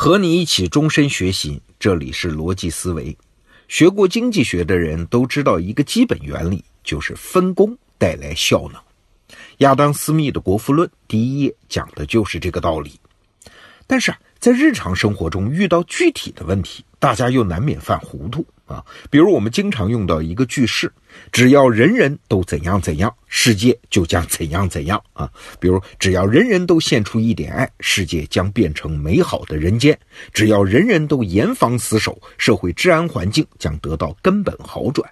和你一起终身学习，这里是逻辑思维。学过经济学的人都知道一个基本原理，就是分工带来效能。亚当·斯密的《国富论》第一页讲的就是这个道理。但是啊，在日常生活中遇到具体的问题，大家又难免犯糊涂。啊，比如我们经常用到一个句式，只要人人都怎样怎样，世界就将怎样怎样啊。比如，只要人人都献出一点爱，世界将变成美好的人间；只要人人都严防死守，社会治安环境将得到根本好转。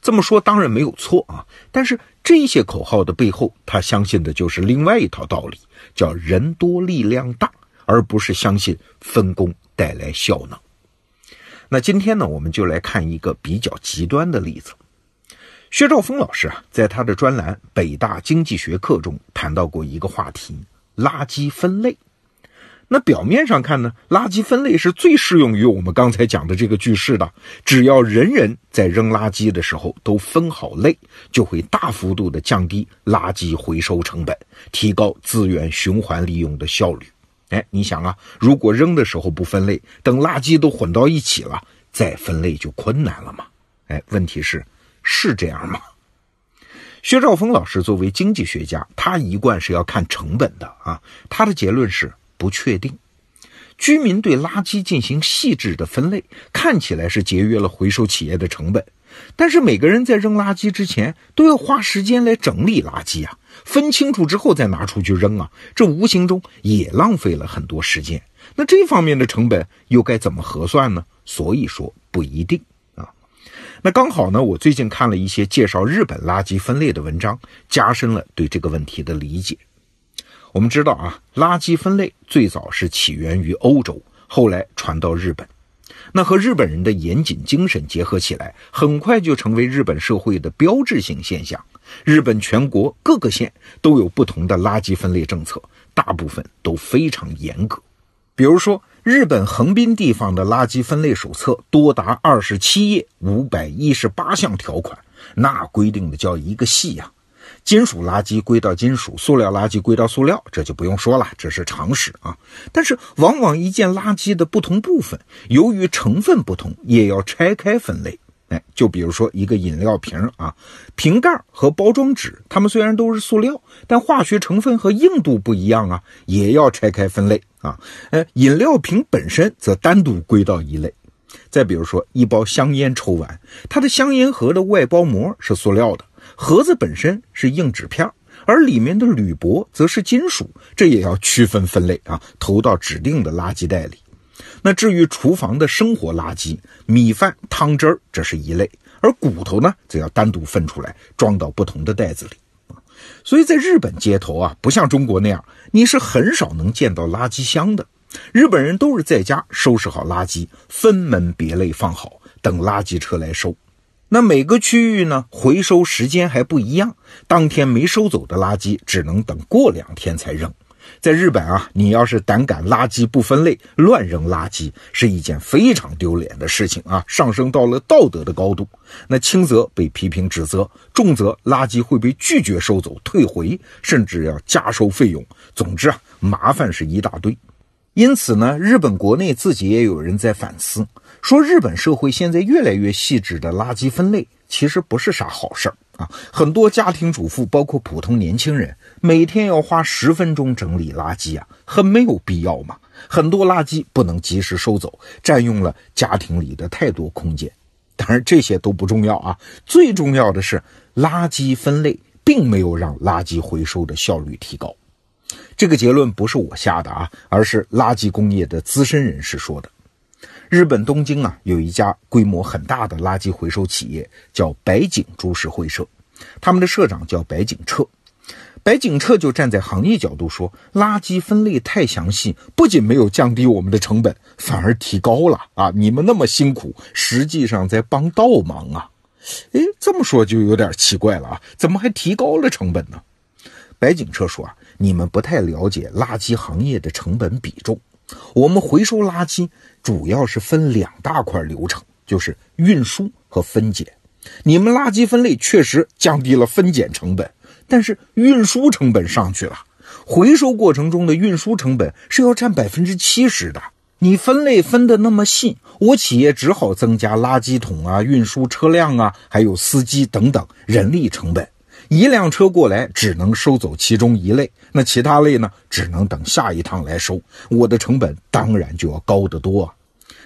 这么说当然没有错啊，但是这些口号的背后，他相信的就是另外一套道理，叫人多力量大，而不是相信分工带来效能。那今天呢，我们就来看一个比较极端的例子。薛兆丰老师啊，在他的专栏《北大经济学课》中谈到过一个话题：垃圾分类。那表面上看呢，垃圾分类是最适用于我们刚才讲的这个句式的。只要人人在扔垃圾的时候都分好类，就会大幅度的降低垃圾回收成本，提高资源循环利用的效率。哎，你想啊，如果扔的时候不分类，等垃圾都混到一起了，再分类就困难了嘛？哎，问题是，是这样吗？薛兆丰老师作为经济学家，他一贯是要看成本的啊。他的结论是不确定。居民对垃圾进行细致的分类，看起来是节约了回收企业的成本。但是每个人在扔垃圾之前都要花时间来整理垃圾啊，分清楚之后再拿出去扔啊，这无形中也浪费了很多时间。那这方面的成本又该怎么核算呢？所以说不一定啊。那刚好呢，我最近看了一些介绍日本垃圾分类的文章，加深了对这个问题的理解。我们知道啊，垃圾分类最早是起源于欧洲，后来传到日本。那和日本人的严谨精神结合起来，很快就成为日本社会的标志性现象。日本全国各个县都有不同的垃圾分类政策，大部分都非常严格。比如说，日本横滨地方的垃圾分类手册多达二十七页，五百一十八项条款，那规定的叫一个细呀。金属垃圾归到金属，塑料垃圾归到塑料，这就不用说了，这是常识啊。但是，往往一件垃圾的不同部分，由于成分不同，也要拆开分类。哎，就比如说一个饮料瓶啊，瓶盖和包装纸，它们虽然都是塑料，但化学成分和硬度不一样啊，也要拆开分类啊。呃，饮料瓶本身则单独归到一类。再比如说一包香烟抽完，它的香烟盒的外包膜是塑料的。盒子本身是硬纸片，而里面的铝箔则是金属，这也要区分分类啊，投到指定的垃圾袋里。那至于厨房的生活垃圾，米饭、汤汁儿，这是一类，而骨头呢，则要单独分出来，装到不同的袋子里。所以在日本街头啊，不像中国那样，你是很少能见到垃圾箱的。日本人都是在家收拾好垃圾，分门别类放好，等垃圾车来收。那每个区域呢，回收时间还不一样。当天没收走的垃圾，只能等过两天才扔。在日本啊，你要是胆敢垃圾不分类、乱扔垃圾，是一件非常丢脸的事情啊，上升到了道德的高度。那轻则被批评指责，重则垃圾会被拒绝收走、退回，甚至要加收费用。总之啊，麻烦是一大堆。因此呢，日本国内自己也有人在反思。说日本社会现在越来越细致的垃圾分类，其实不是啥好事儿啊！很多家庭主妇，包括普通年轻人，每天要花十分钟整理垃圾啊，很没有必要嘛。很多垃圾不能及时收走，占用了家庭里的太多空间。当然，这些都不重要啊，最重要的是，垃圾分类并没有让垃圾回收的效率提高。这个结论不是我下的啊，而是垃圾工业的资深人士说的。日本东京啊，有一家规模很大的垃圾回收企业，叫白井株式会社，他们的社长叫白井彻。白井彻就站在行业角度说，垃圾分类太详细，不仅没有降低我们的成本，反而提高了啊！你们那么辛苦，实际上在帮倒忙啊！诶，这么说就有点奇怪了啊，怎么还提高了成本呢？白井彻说啊，你们不太了解垃圾行业的成本比重。我们回收垃圾主要是分两大块流程，就是运输和分拣。你们垃圾分类确实降低了分拣成本，但是运输成本上去了。回收过程中的运输成本是要占百分之七十的。你分类分得那么细，我企业只好增加垃圾桶啊、运输车辆啊，还有司机等等人力成本。一辆车过来只能收走其中一类，那其他类呢，只能等下一趟来收。我的成本当然就要高得多啊！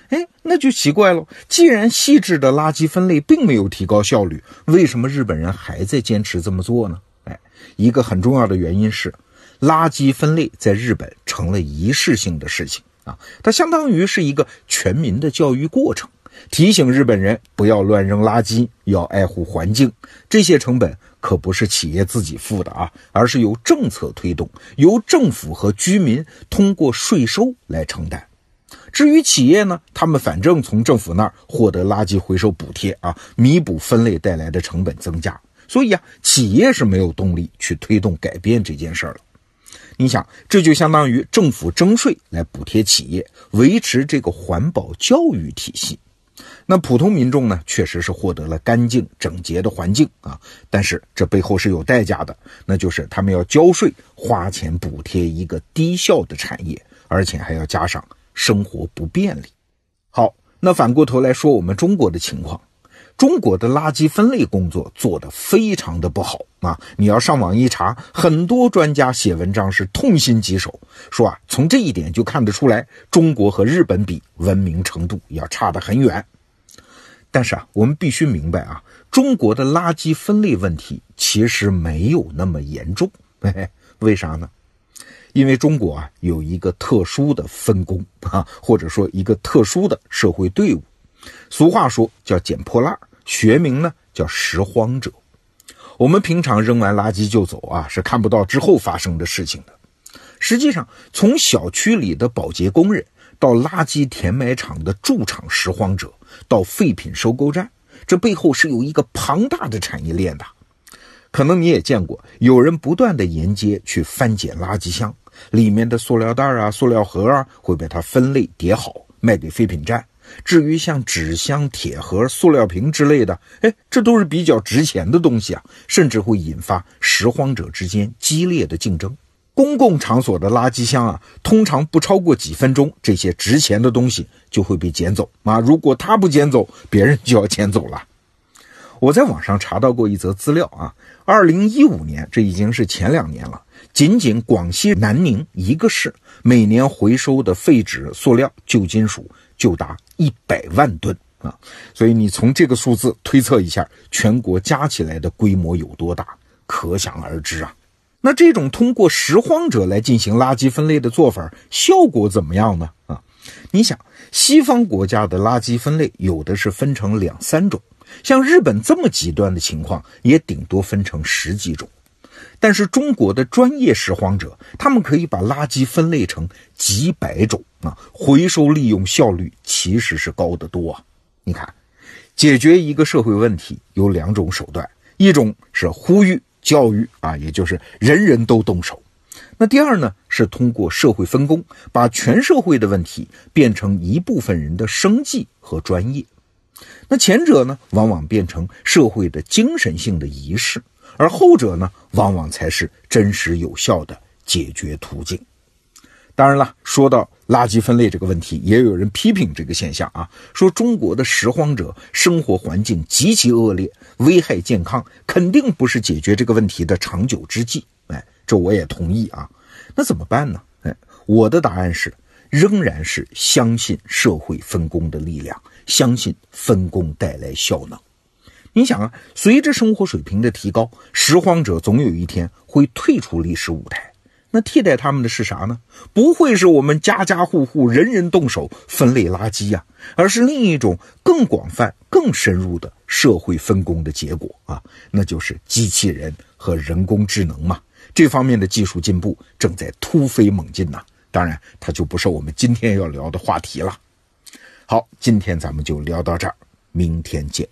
哎，那就奇怪了，既然细致的垃圾分类并没有提高效率，为什么日本人还在坚持这么做呢？哎，一个很重要的原因是，垃圾分类在日本成了仪式性的事情。啊，它相当于是一个全民的教育过程，提醒日本人不要乱扔垃圾，要爱护环境。这些成本可不是企业自己付的啊，而是由政策推动，由政府和居民通过税收来承担。至于企业呢，他们反正从政府那儿获得垃圾回收补贴啊，弥补分类带来的成本增加。所以啊，企业是没有动力去推动改变这件事儿了。你想，这就相当于政府征税来补贴企业，维持这个环保教育体系。那普通民众呢，确实是获得了干净整洁的环境啊，但是这背后是有代价的，那就是他们要交税，花钱补贴一个低效的产业，而且还要加上生活不便利。好，那反过头来说，我们中国的情况。中国的垃圾分类工作做得非常的不好啊！你要上网一查，很多专家写文章是痛心疾首，说啊，从这一点就看得出来，中国和日本比文明程度要差得很远。但是啊，我们必须明白啊，中国的垃圾分类问题其实没有那么严重。嘿嘿，为啥呢？因为中国啊有一个特殊的分工啊，或者说一个特殊的社会队伍。俗话说叫捡破烂，学名呢叫拾荒者。我们平常扔完垃圾就走啊，是看不到之后发生的事情的。实际上，从小区里的保洁工人，到垃圾填埋场的驻场拾荒者，到废品收购站，这背后是有一个庞大的产业链的。可能你也见过，有人不断的沿街去翻捡垃圾箱里面的塑料袋啊、塑料盒啊，会被它分类叠好，卖给废品站。至于像纸箱、铁盒、塑料瓶之类的，哎，这都是比较值钱的东西啊，甚至会引发拾荒者之间激烈的竞争。公共场所的垃圾箱啊，通常不超过几分钟，这些值钱的东西就会被捡走啊。如果他不捡走，别人就要捡走了。我在网上查到过一则资料啊，二零一五年，这已经是前两年了，仅仅广西南宁一个市，每年回收的废纸、塑料、旧金属。就达一百万吨啊！所以你从这个数字推测一下，全国加起来的规模有多大，可想而知啊。那这种通过拾荒者来进行垃圾分类的做法，效果怎么样呢？啊，你想，西方国家的垃圾分类有的是分成两三种，像日本这么极端的情况，也顶多分成十几种。但是中国的专业拾荒者，他们可以把垃圾分类成几百种啊，回收利用效率其实是高得多啊。你看，解决一个社会问题有两种手段，一种是呼吁教育啊，也就是人人都动手；那第二呢，是通过社会分工，把全社会的问题变成一部分人的生计和专业。那前者呢，往往变成社会的精神性的仪式。而后者呢，往往才是真实有效的解决途径。当然了，说到垃圾分类这个问题，也有人批评这个现象啊，说中国的拾荒者生活环境极其恶劣，危害健康，肯定不是解决这个问题的长久之计。哎，这我也同意啊。那怎么办呢？哎，我的答案是，仍然是相信社会分工的力量，相信分工带来效能。你想啊，随着生活水平的提高，拾荒者总有一天会退出历史舞台。那替代他们的是啥呢？不会是我们家家户户人人动手分类垃圾呀，而是另一种更广泛、更深入的社会分工的结果啊，那就是机器人和人工智能嘛。这方面的技术进步正在突飞猛进呐。当然，它就不是我们今天要聊的话题了。好，今天咱们就聊到这儿，明天见。